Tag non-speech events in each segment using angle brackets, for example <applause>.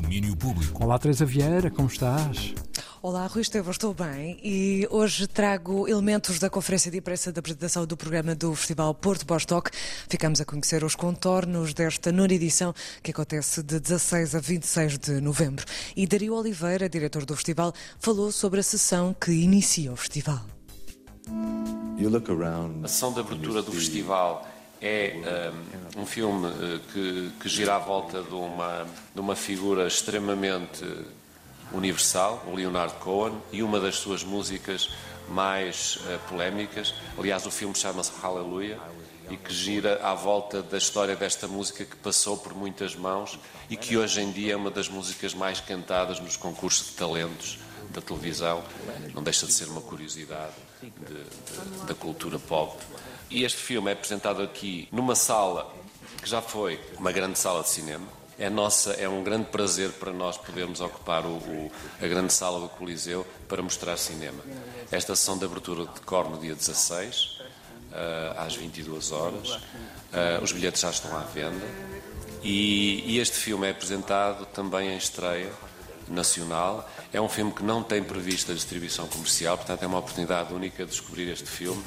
Domínio Público. Olá, Teresa Vieira, como estás? Olá, Rui Estevão, estou bem e hoje trago elementos da conferência de imprensa da apresentação do programa do Festival Porto Bostock. Ficamos a conhecer os contornos desta nona edição que acontece de 16 a 26 de novembro. E Dario Oliveira, diretor do festival, falou sobre a sessão que inicia o festival. A sessão de abertura do festival é um, um filme uh, que, que, gira à volta de uma, de uma figura extremamente universal, o Leonard Cohen, e uma das suas músicas mais uh, polémicas. Aliás, o filme chama-se Hallelujah e que gira à volta da história desta música que passou por muitas mãos e que hoje em dia é uma das músicas mais cantadas nos concursos de talentos da televisão. Não deixa de ser uma curiosidade de, de, da cultura pop. E este filme é apresentado aqui numa sala que já foi uma grande sala de cinema. É, nossa, é um grande prazer para nós podermos ocupar o, o, a grande sala do Coliseu para mostrar cinema. Esta sessão de abertura decorre no dia 16, uh, às 22 horas. Uh, os bilhetes já estão à venda. E, e este filme é apresentado também em estreia nacional. É um filme que não tem prevista distribuição comercial, portanto é uma oportunidade única de descobrir este filme.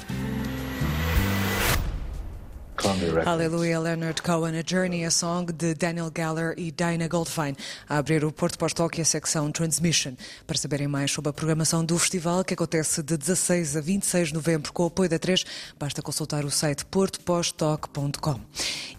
Aleluia, Leonard Cohen, A Journey, a Song de Daniel Galler e Dinah Goldfein, a abrir o Porto Pós-Toque e a secção Transmission. Para saberem mais sobre a programação do festival, que acontece de 16 a 26 de novembro com o apoio da 3, basta consultar o site portoposttoque.com.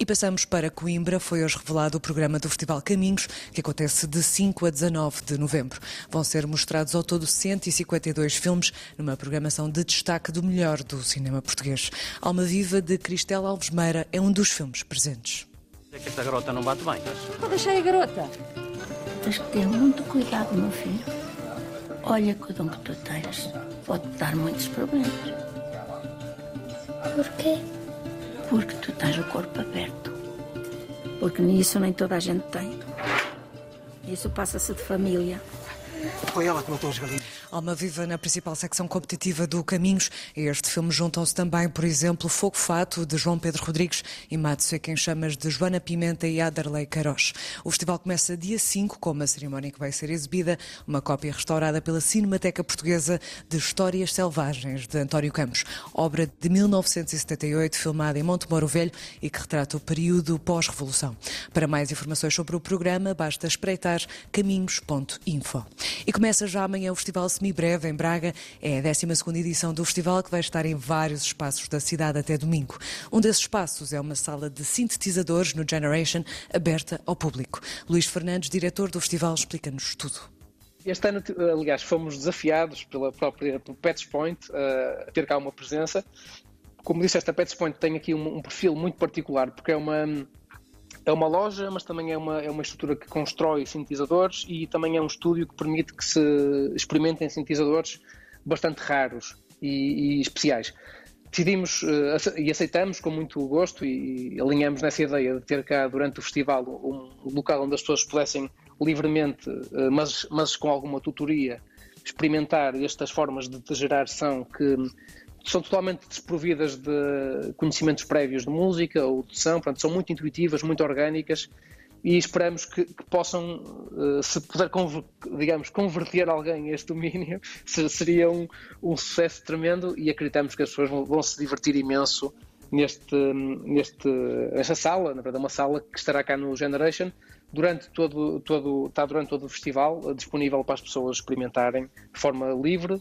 E passamos para Coimbra, foi hoje revelado o programa do Festival Caminhos, que acontece de 5 a 19 de novembro. Vão ser mostrados ao todo 152 filmes, numa programação de destaque do melhor do cinema português. Alma Viva, de Cristela Alves Meira é um dos filmes presentes. É que esta garota não bate bem. Vou deixar a garota. Tens que ter muito cuidado, meu filho. Olha que o dom que tu tens pode dar muitos problemas. Porquê? Porque tu tens o corpo aberto. Porque nisso nem toda a gente tem. Isso passa-se de família. Foi ela que matou os galinhos. Alma Viva na principal secção competitiva do Caminhos. A este filme juntam-se também, por exemplo, Fogo Fato, de João Pedro Rodrigues e Mato Quem Chamas, de Joana Pimenta e Adarley Caros. O festival começa dia 5, com uma cerimónia que vai ser exibida, uma cópia restaurada pela Cinemateca Portuguesa de Histórias Selvagens, de António Campos, obra de 1978, filmada em Montemoro Velho e que retrata o período pós-revolução. Para mais informações sobre o programa, basta espreitar caminhos.info. E começa já amanhã o Festival Semibreve em Braga. É a 12 edição do festival que vai estar em vários espaços da cidade até domingo. Um desses espaços é uma sala de sintetizadores no Generation, aberta ao público. Luís Fernandes, diretor do festival, explica-nos tudo. Este ano, aliás, fomos desafiados pela própria pelo Pets Point a ter cá uma presença. Como disse, esta Pets Point tem aqui um, um perfil muito particular, porque é uma, é uma loja, mas também é uma, é uma estrutura que constrói sintetizadores e também é um estúdio que permite que se experimentem sintetizadores bastante raros e, e especiais. Decidimos uh, e aceitamos com muito gosto e, alinhamos nessa ideia de ter cá durante o festival um local onde as pessoas pudessem livremente, uh, mas, mas com alguma tutoria, experimentar estas formas de, gerar som que são totalmente desprovidas de conhecimentos prévios de música ou de som, portanto, são muito intuitivas, muito orgânicas e esperamos que, que possam, uh, se puder, conver, digamos, converter alguém a este domínio, <laughs> seria um, um, sucesso tremendo e acreditamos que as pessoas vão, se divertir imenso neste, neste, nesta sala, na verdade, uma sala que estará cá no Generation durante todo, todo, está durante todo o festival, uh, disponível para as pessoas experimentarem de forma livre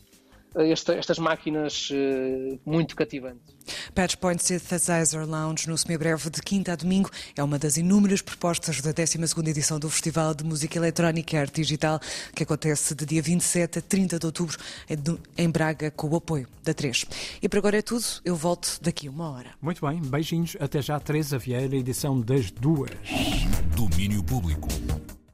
esta, estas máquinas uh, muito cativantes. Patch Point Synthesizer Lounge, no semibreve de quinta a domingo, é uma das inúmeras propostas da 12 edição do Festival de Música Eletrónica e Arte Digital, que acontece de dia 27 a 30 de outubro em Braga, com o apoio da 3. E por agora é tudo, eu volto daqui uma hora. Muito bem, beijinhos, até já, Teresa Vieira, edição das duas. Domínio Público.